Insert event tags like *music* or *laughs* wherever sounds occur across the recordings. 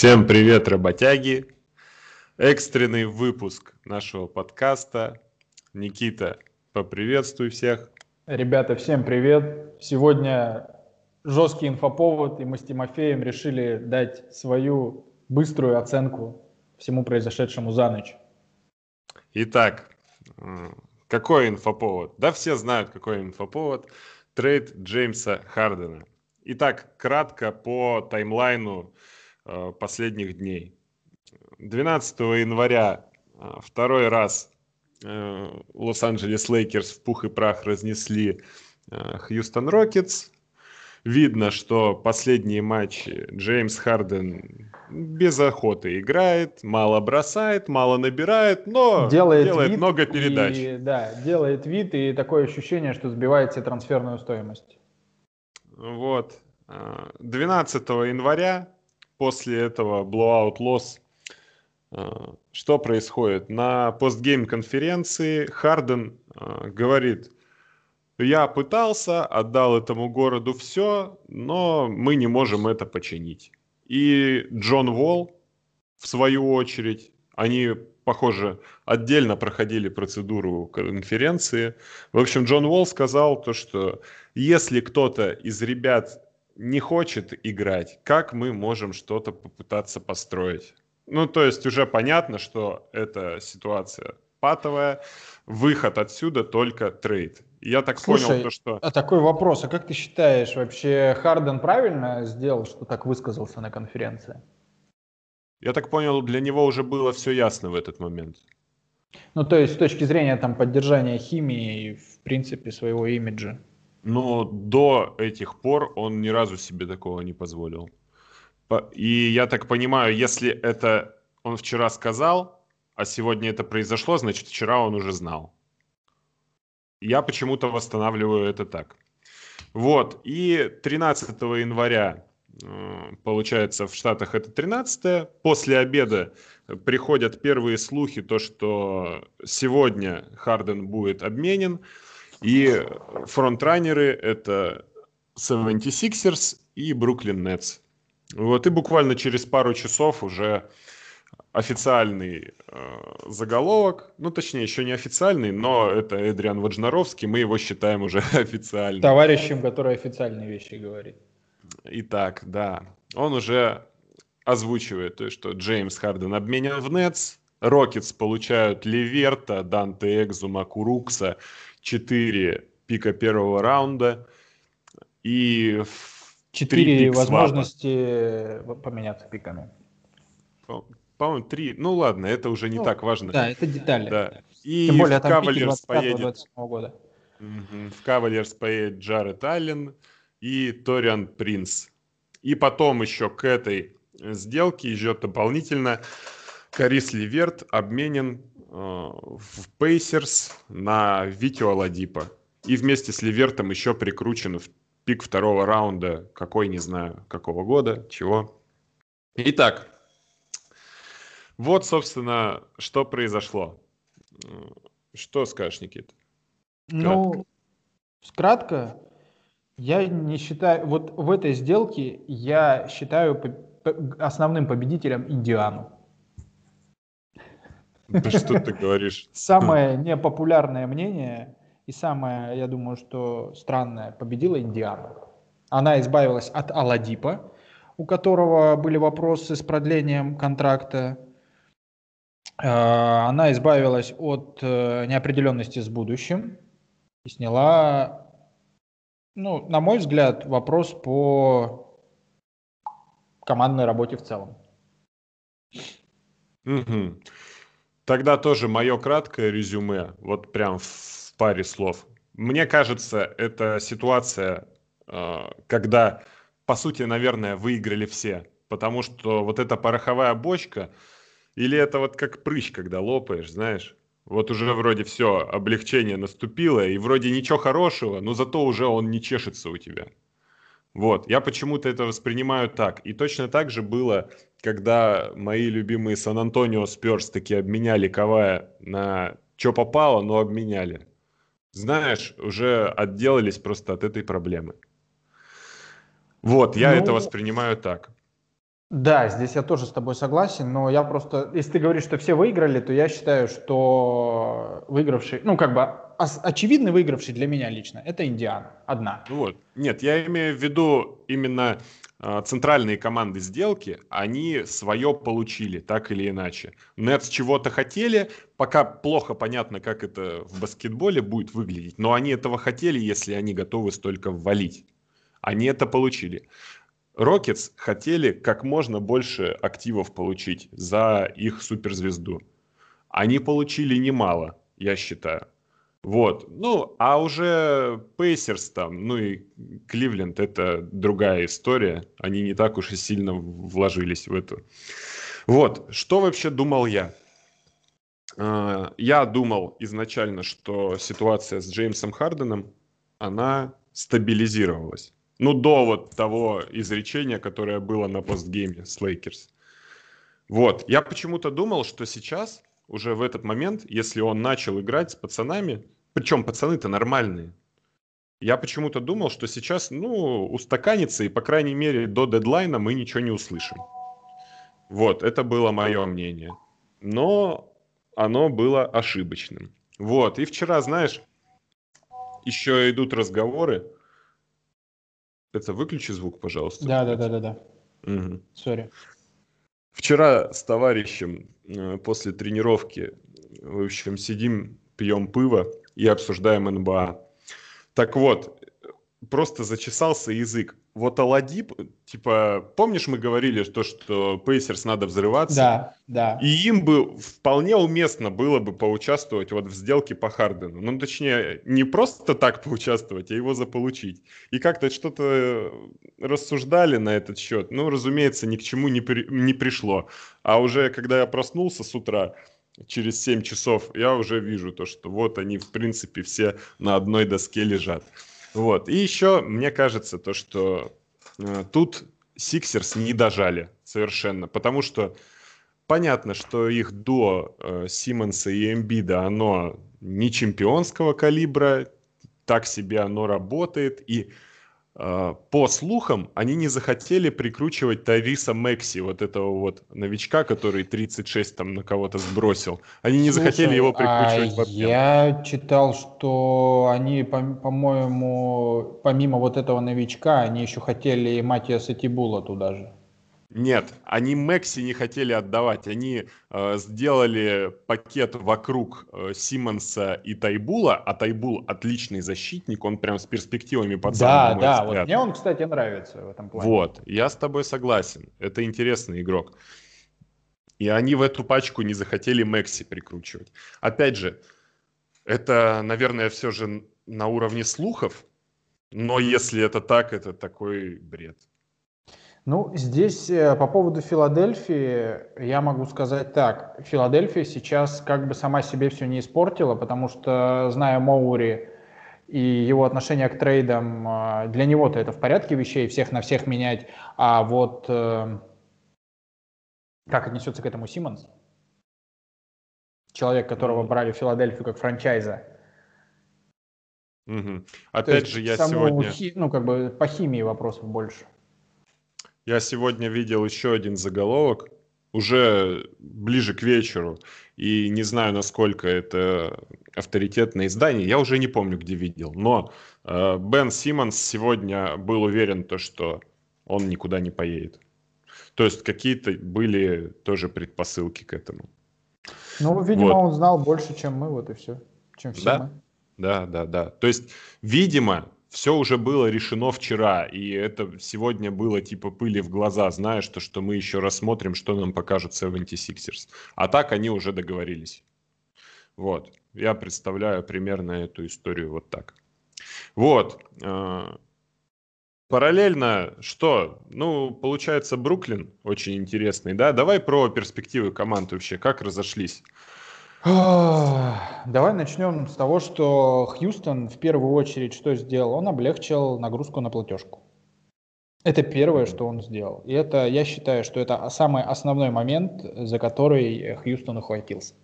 Всем привет, работяги! Экстренный выпуск нашего подкаста. Никита, поприветствуй всех. Ребята, всем привет! Сегодня жесткий инфоповод, и мы с Тимофеем решили дать свою быструю оценку всему произошедшему за ночь. Итак, какой инфоповод? Да все знают, какой инфоповод. Трейд Джеймса Хардена. Итак, кратко по таймлайну последних дней. 12 января э, второй раз э, Лос-Анджелес Лейкерс в пух и прах разнесли Хьюстон Рокетс видно, что последние матчи Джеймс Харден без охоты играет, мало бросает, мало набирает, но делает, делает много передач. И, да, делает вид и такое ощущение, что сбивает себе трансферную стоимость. Вот. 12 а, января после этого blowout loss а, что происходит? На постгейм конференции Харден а, говорит – я пытался, отдал этому городу все, но мы не можем это починить. И Джон Уолл, в свою очередь, они, похоже, отдельно проходили процедуру конференции. В общем, Джон Уолл сказал то, что если кто-то из ребят не хочет играть, как мы можем что-то попытаться построить? Ну, то есть уже понятно, что эта ситуация патовая, выход отсюда только трейд. Я так Слушай, понял, то, что... А такой вопрос, а как ты считаешь, вообще Харден правильно сделал, что так высказался на конференции? Я так понял, для него уже было все ясно в этот момент. Ну, то есть с точки зрения там поддержания химии и, в принципе, своего имиджа. Но до этих пор он ни разу себе такого не позволил. И я так понимаю, если это он вчера сказал, а сегодня это произошло, значит, вчера он уже знал. Я почему-то восстанавливаю это так. Вот, и 13 января, э, получается, в Штатах это 13 после обеда приходят первые слухи, то, что сегодня Харден будет обменен, и фронтранеры это 76ers и Бруклин Нетс. Вот, и буквально через пару часов уже официальный э, заголовок, ну точнее еще не официальный, но это Эдриан Ваджнаровский, мы его считаем уже *laughs* официальным. Товарищем, который официальные вещи говорит. Итак, да, он уже озвучивает, то, что Джеймс Харден обменен в Нетс, Рокетс получают Ливерта, Данте Экзума, Курукса, 4 пика первого раунда и четыре возможности поменяться пиками по-моему, три. Ну ладно, это уже не ну, так важно. Да, это детали. Да. И Тем более, в Кавалерс поедет... года. В Кавалерс поедет Джаред Аллен и Ториан Принц. И потом еще к этой сделке идет дополнительно Карис Ливерт обменен э, в Пейсерс на Витю Аладипа. И вместе с Ливертом еще прикручен в пик второго раунда, какой, не знаю, какого года, чего. Итак, вот, собственно, что произошло. Что скажешь, Никита? Ну, кратко, я не считаю, вот в этой сделке я считаю основным победителем Индиану. Да что ты говоришь? *laughs* Самое непопулярное мнение и самое, я думаю, что странное, победила Индиана. Она избавилась от Аладипа, у которого были вопросы с продлением контракта Э, она избавилась от э, неопределенности с будущим и сняла, ну, на мой взгляд, вопрос по командной работе в целом. Угу. Тогда тоже мое краткое резюме, вот прям в паре слов. Мне кажется, это ситуация, э, когда, по сути, наверное, выиграли все. Потому что вот эта пороховая бочка, или это вот как прыщ, когда лопаешь, знаешь? Вот уже вроде все, облегчение наступило, и вроде ничего хорошего, но зато уже он не чешется у тебя. Вот, я почему-то это воспринимаю так. И точно так же было, когда мои любимые Сан-Антонио Сперс таки обменяли Кавая на что попало, но обменяли. Знаешь, уже отделались просто от этой проблемы. Вот, я ну, это воспринимаю так. Да, здесь я тоже с тобой согласен, но я просто, если ты говоришь, что все выиграли, то я считаю, что выигравший, ну как бы очевидный выигравший для меня лично, это Индиана, одна. Ну вот, нет, я имею в виду именно э, центральные команды сделки, они свое получили, так или иначе. Нетс чего-то хотели, пока плохо понятно, как это в баскетболе будет выглядеть, но они этого хотели, если они готовы столько ввалить. Они это получили. Рокетс хотели как можно больше активов получить за их суперзвезду. Они получили немало, я считаю. Вот. Ну, а уже Пейсерс там, ну и Кливленд, это другая история. Они не так уж и сильно вложились в эту. Вот. Что вообще думал я? А, я думал изначально, что ситуация с Джеймсом Харденом, она стабилизировалась. Ну, до вот того изречения, которое было на постгейме с Лейкерс. Вот. Я почему-то думал, что сейчас, уже в этот момент, если он начал играть с пацанами, причем пацаны-то нормальные, я почему-то думал, что сейчас, ну, устаканится, и, по крайней мере, до дедлайна мы ничего не услышим. Вот, это было мое мнение. Но оно было ошибочным. Вот, и вчера, знаешь, еще идут разговоры, это выключи звук, пожалуйста. Да, да, да, да, да. Угу. Сори. Вчера с товарищем э, после тренировки, в общем, сидим, пьем пиво и обсуждаем НБА. Так вот, просто зачесался язык вот Аладип, типа, помнишь, мы говорили, что, что Пейсерс надо взрываться? Да, да. И им бы вполне уместно было бы поучаствовать вот в сделке по Хардену. Ну, точнее, не просто так поучаствовать, а его заполучить. И как-то что-то рассуждали на этот счет. Ну, разумеется, ни к чему не, при, не пришло. А уже когда я проснулся с утра, через 7 часов, я уже вижу то, что вот они, в принципе, все на одной доске лежат. Вот. И еще, мне кажется, то, что э, тут Сиксерс не дожали совершенно, потому что понятно, что их до э, Симмонса и Эмбида, оно не чемпионского калибра, так себе оно работает, и по слухам, они не захотели прикручивать Тариса Мекси, вот этого вот новичка, который 36 там на кого-то сбросил. Они не Слушай, захотели его прикручивать а вообще. Я читал, что они, по-моему, помимо вот этого новичка, они еще хотели Матиаса Тибула туда же. Нет, они Мекси не хотели отдавать. Они э, сделали пакет вокруг э, Симмонса и Тайбула, а Тайбул отличный защитник, он прям с перспективами пацана. Да, да, вот мне он, кстати, нравится в этом плане. Вот, я с тобой согласен. Это интересный игрок. И они в эту пачку не захотели Мекси прикручивать. Опять же, это, наверное, все же на уровне слухов, но если это так, это такой бред. Ну, здесь э, по поводу Филадельфии я могу сказать так. Филадельфия сейчас как бы сама себе все не испортила, потому что, зная Моури и его отношение к трейдам, э, для него-то это в порядке вещей, всех на всех менять. А вот э, как отнесется к этому Симмонс? Человек, которого брали в Филадельфию как франчайза. Угу. Опять же, я сегодня... Хи... Ну, как бы по химии вопросов больше. Я сегодня видел еще один заголовок, уже ближе к вечеру, и не знаю, насколько это авторитетное издание, я уже не помню, где видел, но э, Бен Симмонс сегодня был уверен, то, что он никуда не поедет. То есть какие-то были тоже предпосылки к этому. Ну, видимо, вот. он знал больше, чем мы, вот и все. Чем все да? мы. Да, да, да. То есть, видимо, все уже было решено вчера, и это сегодня было типа пыли в глаза, зная, что, что мы еще рассмотрим, что нам покажут 76ers. А так они уже договорились. Вот. Я представляю примерно эту историю вот так. Вот. А, параллельно, что? Ну, получается, Бруклин очень интересный, да? Давай про перспективы команд вообще, как разошлись. Давай начнем с того, что Хьюстон в первую очередь что сделал? Он облегчил нагрузку на платежку. Это первое, что он сделал. И это, я считаю, что это самый основной момент, за который Хьюстон ухватился.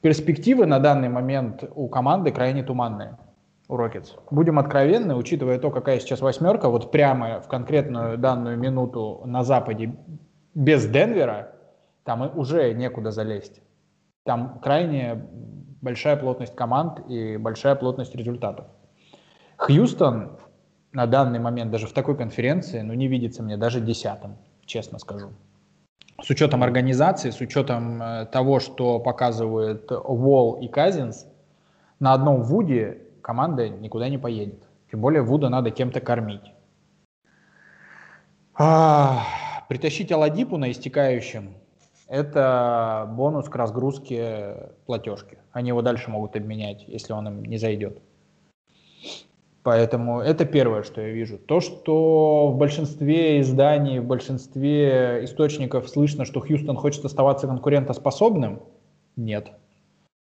Перспективы на данный момент у команды крайне туманные. у Рокетс. Будем откровенны, учитывая то, какая сейчас восьмерка, вот прямо в конкретную данную минуту на Западе без Денвера, там уже некуда залезть. Там крайне большая плотность команд и большая плотность результатов. Хьюстон на данный момент даже в такой конференции, ну, не видится мне даже десятым, честно скажу. С учетом организации, с учетом э, того, что показывают Уолл и Казинс, на одном Вуде команда никуда не поедет. Тем более Вуда надо кем-то кормить. А, притащить Аладипу на истекающем – это бонус к разгрузке платежки. Они его дальше могут обменять, если он им не зайдет. Поэтому это первое, что я вижу. То, что в большинстве изданий, в большинстве источников слышно, что Хьюстон хочет оставаться конкурентоспособным, нет.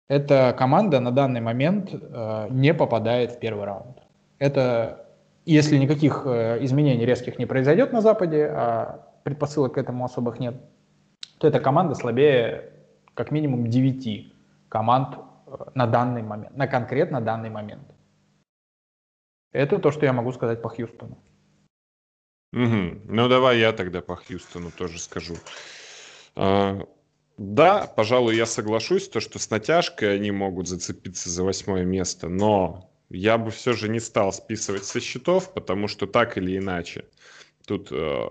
Эта команда на данный момент э, не попадает в первый раунд. Это если никаких э, изменений резких не произойдет на Западе, а предпосылок к этому особых нет, то эта команда слабее как минимум 9 команд э, на данный момент, на конкретно данный момент. Это то, что я могу сказать по Хьюстону. Угу. Ну, давай я тогда по Хьюстону тоже скажу. А, да, пожалуй, я соглашусь, то, что с натяжкой они могут зацепиться за восьмое место, но я бы все же не стал списывать со счетов, потому что так или иначе тут э,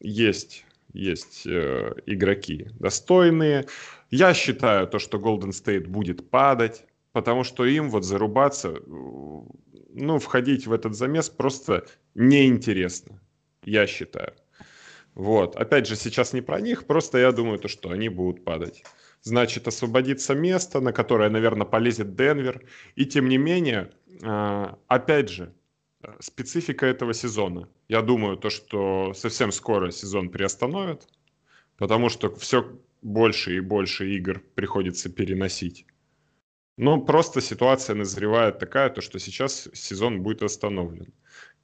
есть, есть э, игроки достойные. Я считаю то, что Golden State будет падать, потому что им вот зарубаться ну, входить в этот замес просто неинтересно, я считаю. Вот. Опять же, сейчас не про них, просто я думаю, то, что они будут падать. Значит, освободится место, на которое, наверное, полезет Денвер. И тем не менее, а, опять же, специфика этого сезона. Я думаю, то, что совсем скоро сезон приостановят, потому что все больше и больше игр приходится переносить. Ну, просто ситуация назревает такая, то, что сейчас сезон будет остановлен.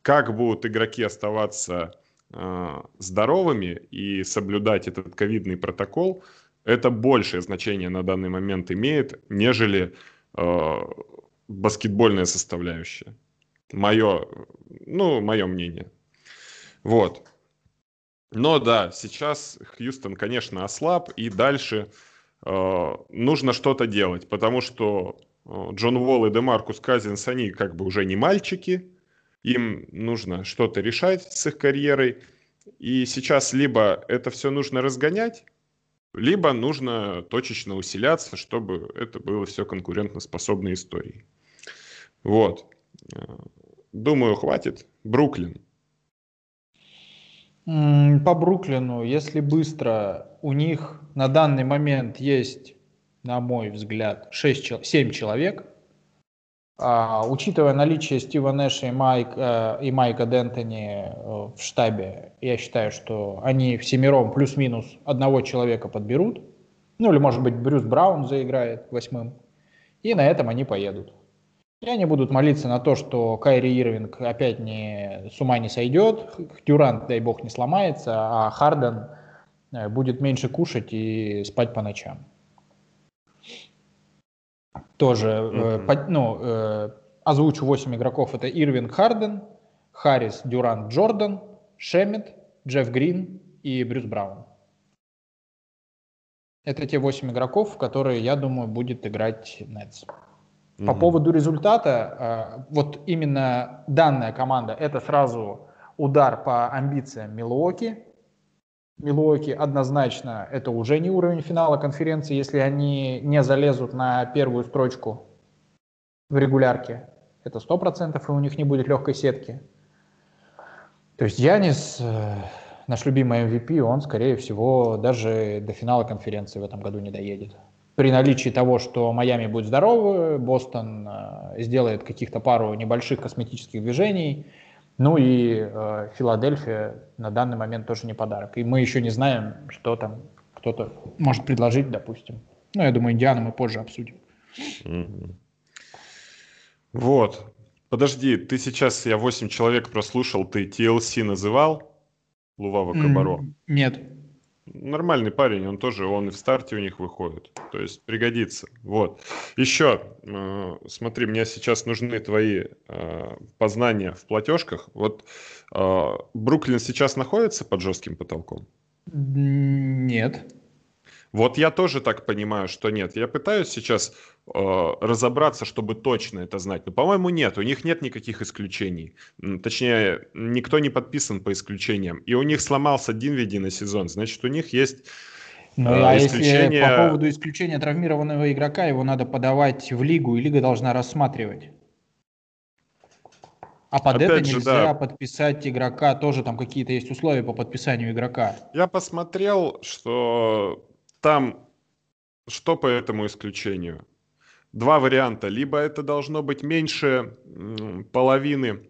Как будут игроки оставаться э, здоровыми и соблюдать этот ковидный протокол, это большее значение на данный момент имеет, нежели э, баскетбольная составляющая. Мое, ну, мое мнение. Вот. Но да, сейчас Хьюстон, конечно, ослаб, и дальше Э, нужно что-то делать, потому что э, Джон Уолл и Демаркус Казинс, они как бы уже не мальчики, им нужно что-то решать с их карьерой, и сейчас либо это все нужно разгонять, либо нужно точечно усиляться, чтобы это было все конкурентоспособной историей. Вот. Думаю, хватит. Бруклин. По Бруклину, если быстро, у них на данный момент есть, на мой взгляд, 6, 7 человек. А, учитывая наличие Стива Нэша и, Майк, э, и Майка Дентони э, в штабе, я считаю, что они всемиром плюс-минус одного человека подберут. Ну или, может быть, Брюс Браун заиграет восьмым. И на этом они поедут. И они будут молиться на то, что Кайри Ирвинг опять не, с ума не сойдет, Тюрант, дай бог, не сломается, а Харден э, будет меньше кушать и спать по ночам. Тоже, mm-hmm. э, по, ну, э, озвучу 8 игроков. Это Ирвинг Харден, Харрис Дюрант Джордан, Шемет, Джефф Грин и Брюс Браун. Это те 8 игроков, которые, я думаю, будет играть Нетс. По поводу результата, э, вот именно данная команда, это сразу удар по амбициям Милуоки. Милуоки однозначно это уже не уровень финала конференции, если они не залезут на первую строчку в регулярке. Это 100%, и у них не будет легкой сетки. То есть Янис, э, наш любимый MVP, он, скорее всего, даже до финала конференции в этом году не доедет при наличии того, что Майами будет здоровы, Бостон э, сделает каких-то пару небольших косметических движений, ну и э, Филадельфия на данный момент тоже не подарок. И мы еще не знаем, что там кто-то может предложить, допустим. Ну, я думаю, Индиану мы позже обсудим. Вот. Подожди, ты сейчас, я 8 человек прослушал, ты TLC называл? Лувава Кабаро? Нет. Нормальный парень, он тоже, он и в старте у них выходит. То есть пригодится. Вот. Еще, э, смотри, мне сейчас нужны твои э, познания в платежках. Вот э, Бруклин сейчас находится под жестким потолком? Нет. Вот я тоже так понимаю, что нет. Я пытаюсь сейчас э, разобраться, чтобы точно это знать. Но, по-моему, нет. У них нет никаких исключений. Точнее, никто не подписан по исключениям. И у них сломался Динвиди на сезон. Значит, у них есть ну, а исключение... если по поводу исключения травмированного игрока, его надо подавать в лигу, и лига должна рассматривать. А под Опять это нельзя да. подписать игрока, тоже там какие-то есть условия по подписанию игрока. Я посмотрел, что там что по этому исключению? Два варианта. Либо это должно быть меньше половины,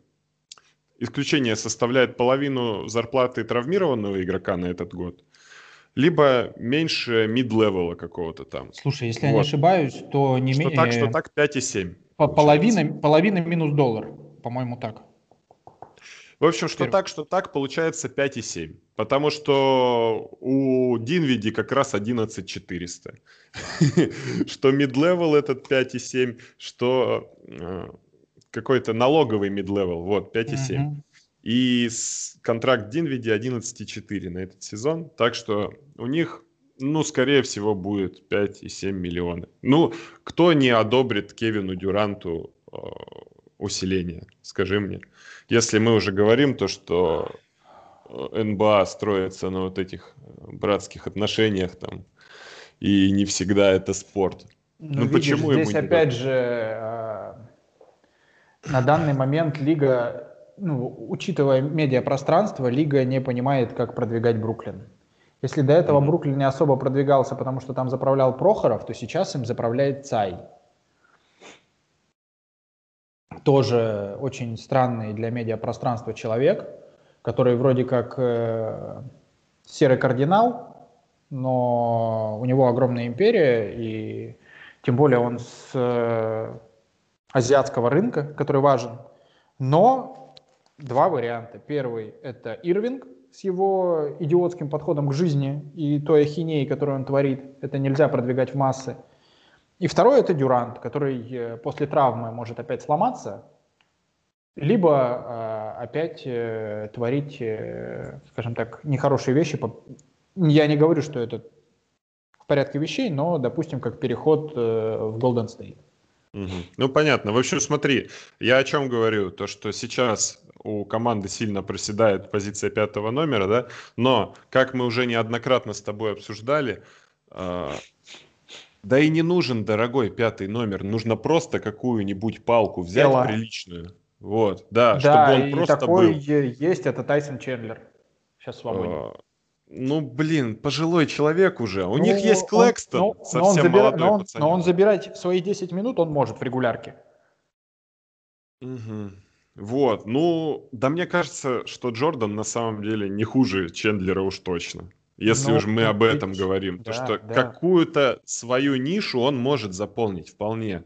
исключение составляет половину зарплаты травмированного игрока на этот год, либо меньше мид-левела какого-то там. Слушай, если вот. я не ошибаюсь, то не меньше... Что так, что так 5,7. По половина, половина минус доллар, по-моему, так. В общем, что Первый. так, что так, получается 5,7. Потому что у Динвиди как раз 11400. *laughs* Что mid-level этот 5,7, что э, какой-то налоговый mid-level, вот, 5,7. И контракт Динвиди 11,4 на этот сезон. Так что у них, ну, скорее всего, будет 5,7 миллиона. Ну, кто не одобрит Кевину Дюранту э, усиление, скажи мне. Если мы уже говорим то, что э, НБА строится на вот этих э, братских отношениях там, и не всегда это спорт. Ну, ну видишь, почему здесь опять же э, на данный момент лига, ну, учитывая медиапространство, лига не понимает, как продвигать Бруклин. Если до этого mm-hmm. Бруклин не особо продвигался, потому что там заправлял Прохоров, то сейчас им заправляет Цай тоже очень странный для медиапространства человек, который вроде как э, серый кардинал, но у него огромная империя, и тем более он с э, азиатского рынка, который важен. Но два варианта. Первый – это Ирвинг с его идиотским подходом к жизни и той ахинеей, которую он творит. Это нельзя продвигать в массы. И второй это Дюрант, который э, после травмы может опять сломаться, либо э, опять э, творить, э, скажем так, нехорошие вещи. Я не говорю, что это в порядке вещей, но, допустим, как переход э, в Golden State. Угу. Ну, понятно. В общем, смотри, я о чем говорю? То, что сейчас у команды сильно проседает позиция пятого номера, да, но, как мы уже неоднократно с тобой обсуждали, э, да и не нужен, дорогой, пятый номер. Нужно просто какую-нибудь палку взять Тела. приличную. Вот, да, да чтобы он и просто такой был. есть, это Тайсон Чендлер. Сейчас свободен. А, ну, блин, пожилой человек уже. У ну, них есть Клэкстон, он, совсем но он забира... молодой но он, но он забирать свои 10 минут он может в регулярке. Угу. Вот, ну, да мне кажется, что Джордан на самом деле не хуже Чендлера уж точно. Если ну, уж мы об этом говорим, да, то что да. какую-то свою нишу он может заполнить вполне.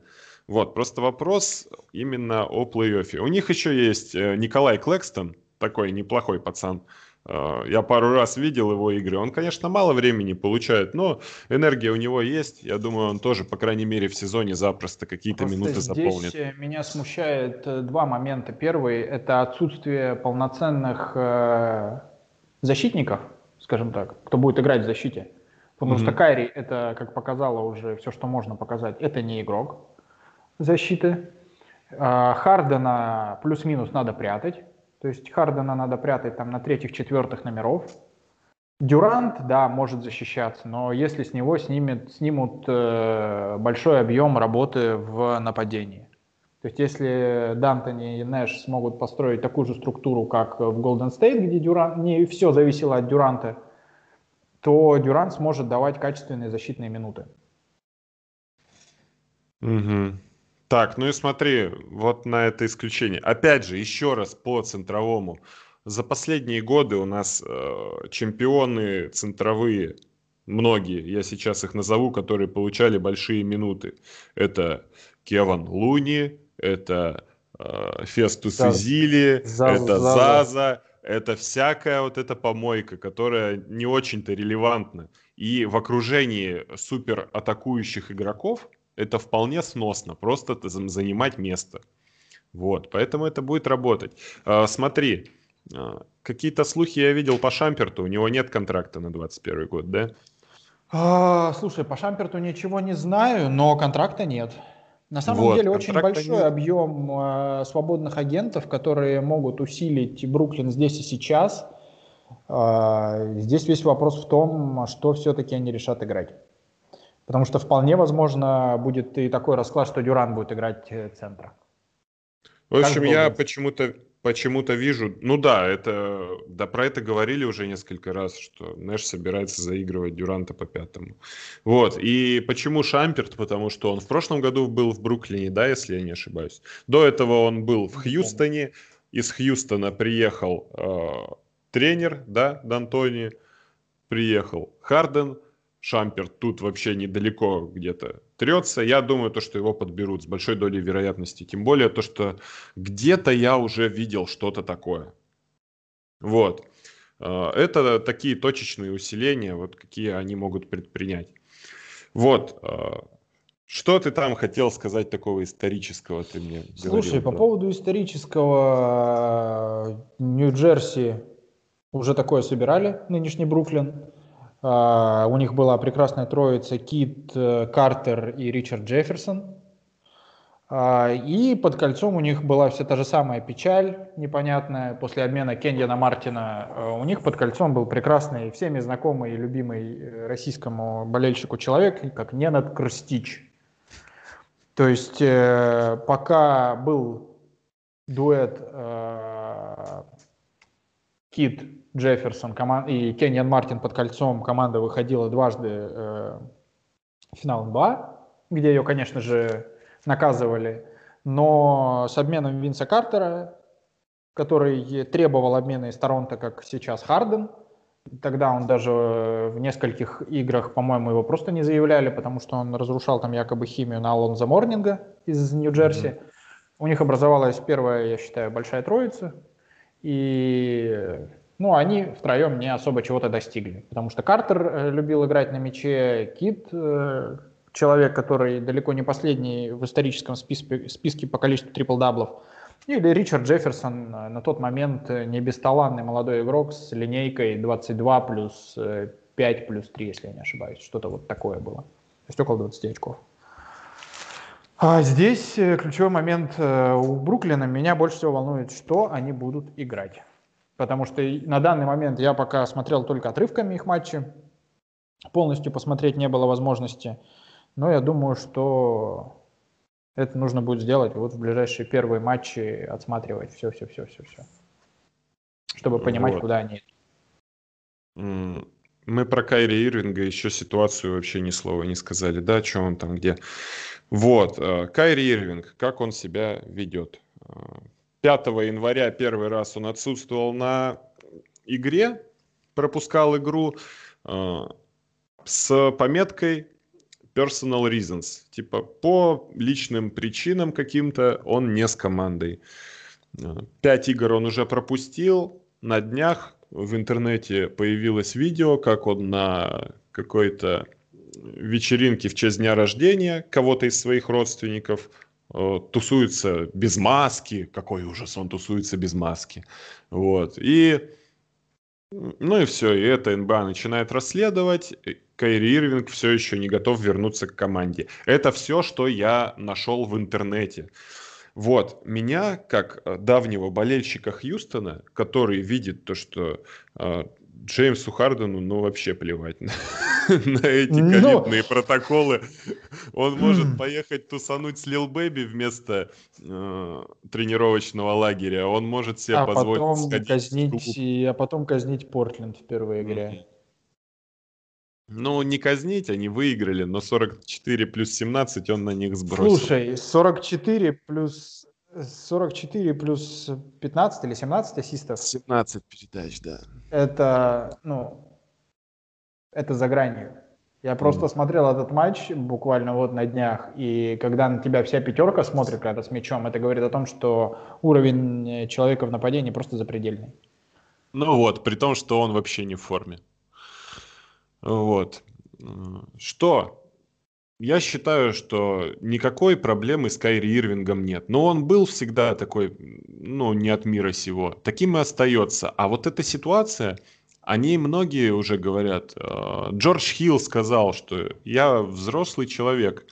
Вот, просто вопрос именно о плей-оффе. У них еще есть э, Николай Клэкстон, такой неплохой пацан. Э, я пару раз видел его игры. Он, конечно, мало времени получает, но энергия у него есть. Я думаю, он тоже, по крайней мере, в сезоне запросто какие-то Просто минуты заполнит. Здесь э, меня смущает два момента. Первый – это отсутствие полноценных защитников скажем так, кто будет играть в защите. Потому mm-hmm. что Кайри, это, как показало уже все, что можно показать, это не игрок защиты. А, Хардена плюс-минус надо прятать. То есть Хардена надо прятать там на третьих-четвертых номеров. Дюрант, да, может защищаться, но если с него снимет, снимут э, большой объем работы в нападении. То есть если Дантони и Нэш смогут построить такую же структуру, как в Golden State, где Дюран, не все зависело от Дюранта, то Дюрант сможет давать качественные защитные минуты. Угу. Так, ну и смотри, вот на это исключение. Опять же, еще раз по центровому. За последние годы у нас э, чемпионы центровые, многие, я сейчас их назову, которые получали большие минуты. Это Кеван Луни, это э, Фестус. Изили, Заза, это Заза, это всякая вот эта помойка, которая не очень-то релевантна. И в окружении супер атакующих игроков это вполне сносно, просто занимать место. Вот, поэтому это будет работать. А, смотри, а, какие-то слухи я видел по Шамперту, у него нет контракта на 21 год, да? А, слушай, по Шамперту ничего не знаю, но контракта нет. На самом вот, деле очень большой нет. объем э, свободных агентов, которые могут усилить Бруклин здесь и сейчас. Э, здесь весь вопрос в том, что все-таки они решат играть. Потому что вполне возможно будет и такой расклад, что Дюран будет играть э, центра. В общем, я почему-то почему-то вижу, ну да, это, да, про это говорили уже несколько раз, что Нэш собирается заигрывать Дюранта по пятому. Вот, и почему Шамперт? Потому что он в прошлом году был в Бруклине, да, если я не ошибаюсь. До этого он был в Хьюстоне, из Хьюстона приехал э, тренер, да, Д'Антони, приехал Харден, Шампер тут вообще недалеко где-то трется. Я думаю, то, что его подберут с большой долей вероятности. Тем более то, что где-то я уже видел что-то такое. Вот. А, это такие точечные усиления, вот какие они могут предпринять. Вот. А, что ты там хотел сказать такого исторического, ты мне Слушай, говорил, по да? поводу исторического Нью-Джерси уже такое собирали, нынешний Бруклин. А, у них была прекрасная троица Кит, э, Картер и Ричард Джефферсон. А, и под кольцом у них была вся та же самая печаль непонятная. После обмена Кеньяна Мартина э, у них под кольцом был прекрасный, всеми знакомый и любимый э, российскому болельщику человек, как Ненат Крстич. То есть пока был дуэт Кит Джефферсон команд... и Кенниан Мартин под кольцом команда выходила дважды э, в финал НБА, где ее, конечно же, наказывали. Но с обменом Винса Картера, который требовал обмена из Торонто, как сейчас Харден, тогда он даже в нескольких играх, по-моему, его просто не заявляли, потому что он разрушал там якобы химию на Алонзо Морнинга из Нью-Джерси. Mm-hmm. У них образовалась первая, я считаю, большая троица. И ну, они втроем не особо чего-то достигли. Потому что Картер э, любил играть на мяче, Кит, э, человек, который далеко не последний в историческом списке, списке по количеству трипл-даблов, или Ричард Джефферсон, э, на тот момент не бесталанный молодой игрок с линейкой 22 плюс 5 плюс 3, если я не ошибаюсь. Что-то вот такое было. То есть около 20 очков. А здесь ключевой момент у Бруклина. Меня больше всего волнует, что они будут играть потому что на данный момент я пока смотрел только отрывками их матчи, полностью посмотреть не было возможности, но я думаю, что это нужно будет сделать вот в ближайшие первые матчи, отсматривать все-все-все-все-все, чтобы понимать, вот. куда они мы про Кайри Ирвинга еще ситуацию вообще ни слова не сказали, да, что он там где. Вот, э, Кайри Ирвинг, как он себя ведет. Э, 5 января первый раз он отсутствовал на игре, пропускал игру э, с пометкой personal reasons. Типа по личным причинам каким-то он не с командой. Э, пять игр он уже пропустил. На днях в интернете появилось видео, как он на какой-то вечеринке в честь дня рождения кого-то из своих родственников тусуется без маски, какой ужас, он тусуется без маски, вот, и, ну и все, и это НБА начинает расследовать, Кайри Ирвинг все еще не готов вернуться к команде. Это все, что я нашел в интернете. Вот, меня, как э, давнего болельщика Хьюстона, который видит то, что э, Джеймсу Хардену, ну, вообще плевать *laughs* *laughs* на, эти ковидные Но... протоколы. Он может поехать тусануть с Лил Бэби вместо э, тренировочного лагеря. Он может себе а позволить потом сходить казнить, и, А потом казнить Портленд в первой игре. Ну, не казнить, они выиграли, но 44 плюс 17 он на них сбросил. Слушай, 44 плюс 44 плюс 15 или 17 ассистов. 17 передач, да. Это, ну, это за гранью. Я просто mm. смотрел этот матч буквально вот на днях, и когда на тебя вся пятерка смотрит, когда с мячом, это говорит о том, что уровень человека в нападении просто запредельный. Ну вот, при том, что он вообще не в форме. Вот. Что? Я считаю, что никакой проблемы с Кайри Ирвингом нет. Но он был всегда такой, ну, не от мира сего. Таким и остается. А вот эта ситуация, о ней многие уже говорят. Э, Джордж Хилл сказал, что я взрослый человек.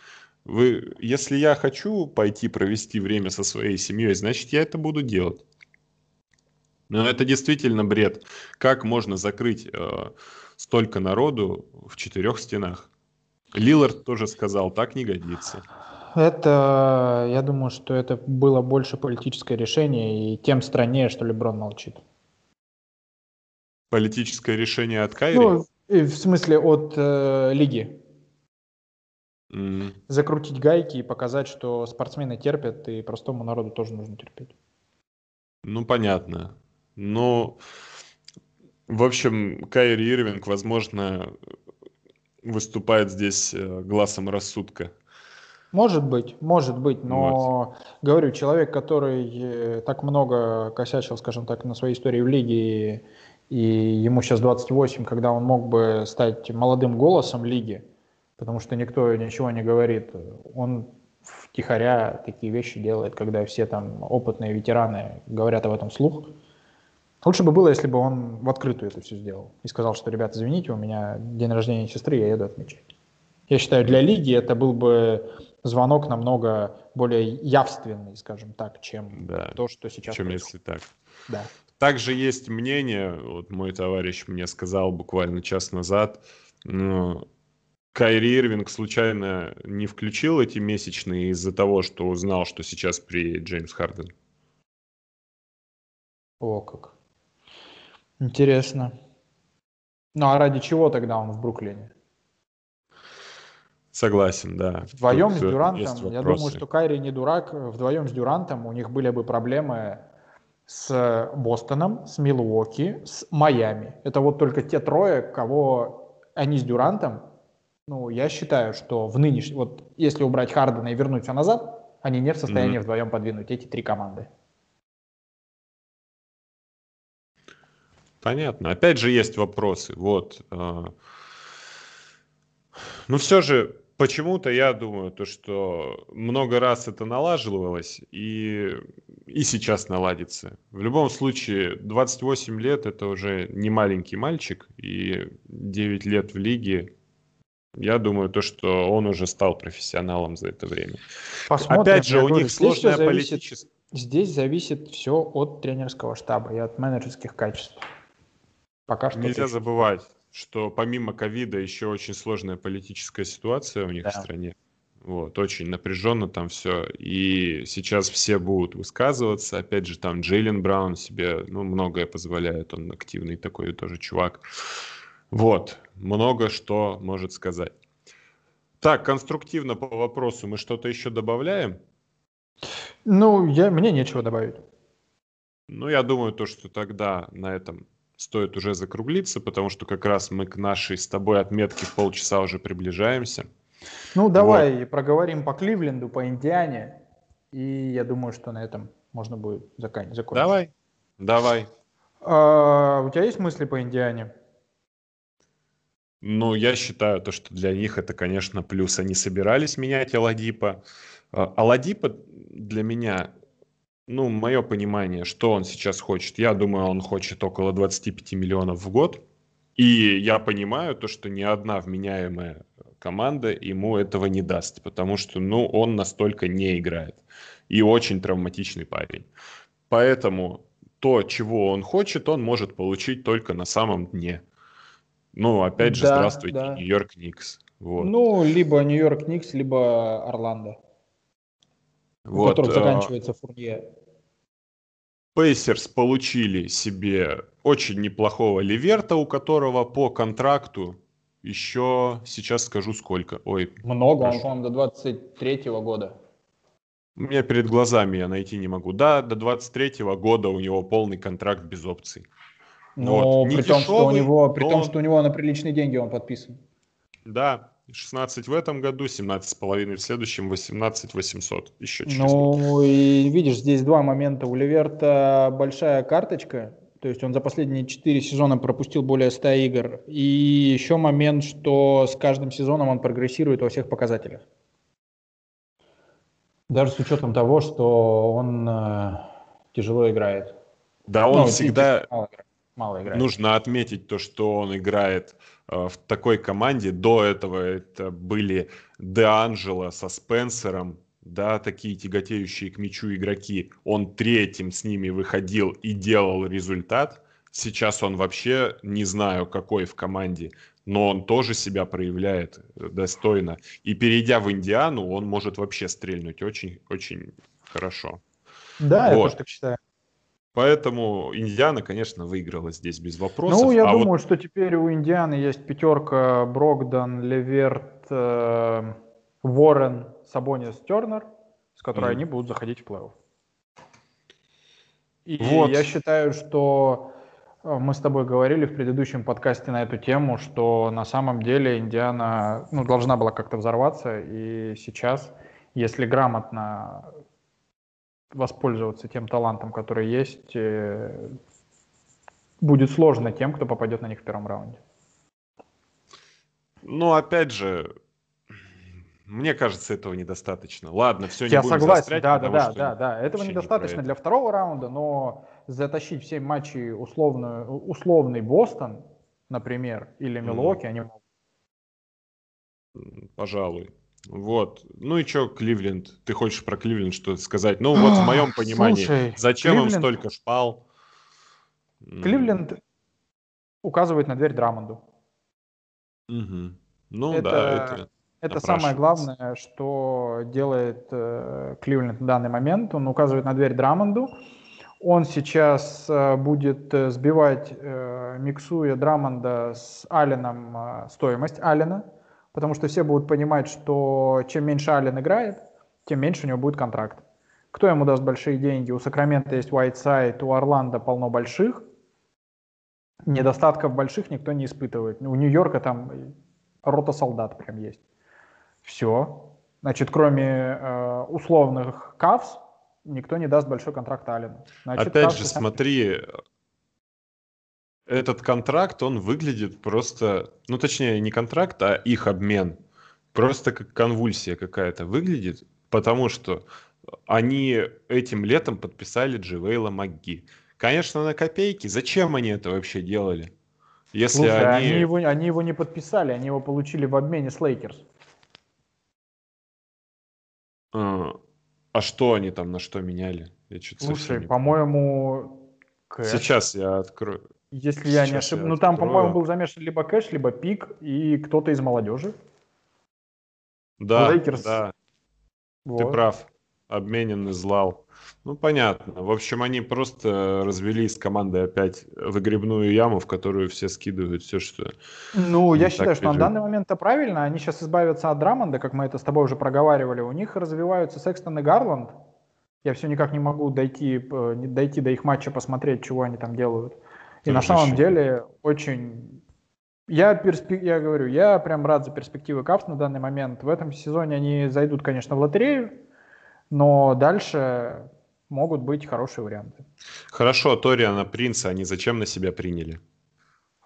Вы, если я хочу пойти провести время со своей семьей, значит, я это буду делать. Но это действительно бред. Как можно закрыть э, столько народу в четырех стенах? Лилард тоже сказал, так не годится. Это, я думаю, что это было больше политическое решение, и тем страннее, что Леброн молчит. Политическое решение от Кайри? Ну, в смысле, от э, лиги. Mm. Закрутить гайки и показать, что спортсмены терпят, и простому народу тоже нужно терпеть. Ну, понятно. Ну, в общем, Кайри Ирвинг, возможно, выступает здесь э, глазом рассудка. Может быть, может быть, но вот. говорю, человек, который э, так много косячил, скажем так, на своей истории в лиге, и ему сейчас 28, когда он мог бы стать молодым голосом лиги, потому что никто ничего не говорит, он втихаря такие вещи делает, когда все там опытные ветераны говорят об этом слух. Лучше бы было, если бы он в открытую это все сделал и сказал, что, ребята, извините, у меня день рождения сестры, я еду отмечать. Я считаю, для лиги это был бы звонок намного более явственный, скажем так, чем да, то, что сейчас чем происходит. если так. Да. Также есть мнение, вот мой товарищ мне сказал буквально час назад, ну, Кайри Ирвинг случайно не включил эти месячные из-за того, что узнал, что сейчас при Джеймс Харден. О, как. Интересно. Ну а ради чего тогда он в Бруклине? Согласен, да. Вдвоем Тут с Дюрантом, я думаю, что Кайри не дурак, вдвоем с Дюрантом у них были бы проблемы с Бостоном, с Милуоки, с Майами. Это вот только те трое, кого они с Дюрантом, ну, я считаю, что в нынешнем, вот если убрать Хардена и вернуть все назад, они не в состоянии mm-hmm. вдвоем подвинуть эти три команды. Понятно. Опять же есть вопросы. Вот. А. Но все же почему-то я думаю, то, что много раз это налаживалось и, и сейчас наладится. В любом случае, 28 лет это уже не маленький мальчик, и 9 лет в лиге. Я думаю, то, что он уже стал профессионалом за это время. Посмотрим, Опять же, у говорю, них сложная политическая... Здесь зависит все от тренерского штаба и от менеджерских качеств. Пока что. Нельзя забывать, что помимо ковида еще очень сложная политическая ситуация у них да. в стране. Вот, очень напряженно там все. И сейчас все будут высказываться. Опять же, там Джейлен Браун себе, ну, многое позволяет. Он активный такой тоже чувак. Вот, много что может сказать. Так, конструктивно по вопросу мы что-то еще добавляем? Ну, я, мне нечего добавить. Ну, я думаю, то, что тогда на этом стоит уже закруглиться, потому что как раз мы к нашей с тобой отметке полчаса уже приближаемся. Ну, давай вот. проговорим по Кливленду, по Индиане, и я думаю, что на этом можно будет закончить. Давай, давай. А, у тебя есть мысли по Индиане? Ну, я считаю, то, что для них это, конечно, плюс. Они собирались менять Аладипа. Аладипа для меня ну, мое понимание, что он сейчас хочет. Я думаю, он хочет около 25 миллионов в год. И я понимаю то, что ни одна вменяемая команда ему этого не даст, потому что, ну, он настолько не играет. И очень травматичный парень. Поэтому то, чего он хочет, он может получить только на самом дне. Ну, опять же, да, здравствуйте, да. Нью-Йорк Никс. Вот. Ну, либо Нью-Йорк Никс, либо Орландо у которых а, заканчивается Фурнье. Пейсерс получили себе очень неплохого Ливерта, у которого по контракту еще, сейчас скажу сколько. Ой, Много, прошу. он, по-моему, до 23 года. У меня перед глазами я найти не могу. Да, до 23 года у него полный контракт без опций. Но вот. при, том, что у него, при том, что у него на приличные деньги он подписан. Да, 16 в этом году, 17,5 в следующем, 18 800. Еще через Ну и видишь, здесь два момента. У Ливерта большая карточка, То есть он за последние 4 сезона пропустил более 100 игр. И еще момент, что с каждым сезоном он прогрессирует во всех показателях. Даже с учетом того, что он э, тяжело играет. Да, он ну, всегда... Мало, мало играет. Нужно отметить то, что он играет э, в такой команде. До этого это были Де Анджело со Спенсером, да, такие тяготеющие к мячу игроки, он третьим с ними выходил и делал результат. Сейчас он вообще не знаю, какой в команде, но он тоже себя проявляет достойно. И перейдя в Индиану, он может вообще стрельнуть очень-очень хорошо. Да, вот. я тоже так считаю. Поэтому Индиана, конечно, выиграла здесь без вопросов. Ну, я а думаю, вот... что теперь у Индианы есть пятерка Брогдан, Леверт, э, Ворен, Сабонис, Тернер, с которой mm. они будут заходить в плей-офф. И вот. я считаю, что э, мы с тобой говорили в предыдущем подкасте на эту тему, что на самом деле Индиана ну, должна была как-то взорваться, и сейчас, если грамотно воспользоваться тем талантом, который есть, э, будет сложно тем, кто попадет на них в первом раунде. Ну, опять же, мне кажется, этого недостаточно. Ладно, все не Я будем согласен, да, да, да, да, да. Этого недостаточно не для второго раунда, но затащить все матчи условную, условный Бостон, например, или Милуоки, mm. они могут. Пожалуй. Вот. Ну и что, Кливленд? Ты хочешь про Кливленд что-то сказать? Ну вот в моем понимании, Слушай, зачем Кливленд... им столько шпал? Кливленд указывает на дверь Драмонду. Угу. Ну это... да, это это самое главное, что делает э, Кливленд в данный момент. Он указывает на дверь Драмонду. Он сейчас э, будет э, сбивать, э, миксуя Драмонда с Алленом, э, стоимость Аллена, потому что все будут понимать, что чем меньше Аллен играет, тем меньше у него будет контракт. Кто ему даст большие деньги? У Сакрамента есть Уайтсайд, у Орландо полно больших. Недостатков больших никто не испытывает. У Нью-Йорка там рота солдат прям есть. Все. Значит, кроме э, условных Кавс, никто не даст большой контракт Аллену. Значит, Опять Кавс же, смотри, этот контракт, он выглядит просто, ну точнее не контракт, а их обмен, просто как конвульсия какая-то выглядит, потому что они этим летом подписали Дживейла МакГи. Конечно, на копейки. Зачем они это вообще делали? Если Слушай, они... Они, его, они его не подписали, они его получили в обмене с Лейкерс. А, а что они там на что меняли? Я Слушай, по-моему, кэш. Сейчас я открою. Если я не ошибаюсь. Ну там, по-моему, был замешан либо кэш, либо пик и кто-то из молодежи. Да, Лейкерс. да. Вот. Ты прав. Обмененный злал. Ну, понятно. В общем, они просто развели с командой опять выгребную яму, в которую все скидывают все, что... Ну, я считаю, что на данный момент это правильно. Они сейчас избавятся от Драмонда, как мы это с тобой уже проговаривали. У них развиваются Секстон и Гарланд. Я все никак не могу дойти, э, дойти до их матча, посмотреть, чего они там делают. И на самом еще. деле очень... Я, перспек... я говорю, я прям рад за перспективы Капс на данный момент. В этом сезоне они зайдут, конечно, в лотерею, но дальше могут быть хорошие варианты. Хорошо, Ториана Принца они зачем на себя приняли?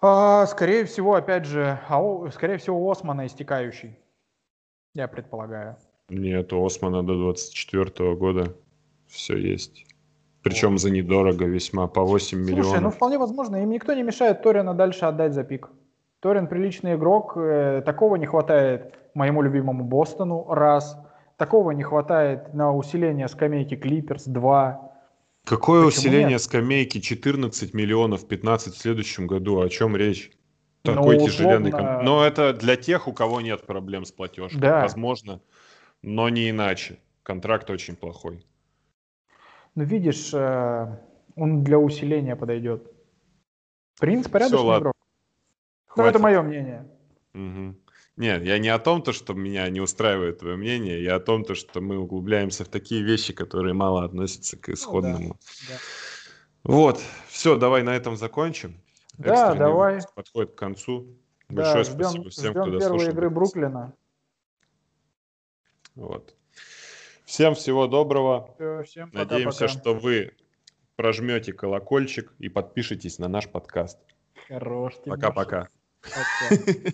А, скорее всего, опять же, а, скорее всего, Османа истекающий, я предполагаю. Нет, у Османа до 24 года все есть. Причем за недорого весьма, по 8 Слушай, миллионов. ну вполне возможно, им никто не мешает Ториана дальше отдать за пик. Торин приличный игрок, э, такого не хватает моему любимому Бостону, раз. Такого не хватает на усиление скамейки Клиперс 2. Какое Почему усиление нет? скамейки 14 миллионов 15 в следующем году? О чем речь? Ну, Такой ну, тяжеленный... Условно... Но это для тех, у кого нет проблем с платежкой. Да. Возможно, но не иначе. Контракт очень плохой. Ну, видишь, э, он для усиления подойдет. Принц порядочный Все, игрок. Ну, это мое мнение. Угу. Нет, я не о том, то, что меня не устраивает твое мнение, я о том, то, что мы углубляемся в такие вещи, которые мало относятся к исходному. Ну, да, да. Вот, все, давай на этом закончим. Да, Экстренный давай. Подходит к концу. Да, Большое ждем, спасибо всем, ждем кто дослушал. первой игры Бруклина. Вот. Всем всего доброго. Все, всем пока, Надеемся, пока. что вы прожмете колокольчик и подпишитесь на наш подкаст. Хорош. Пока-пока. Пока.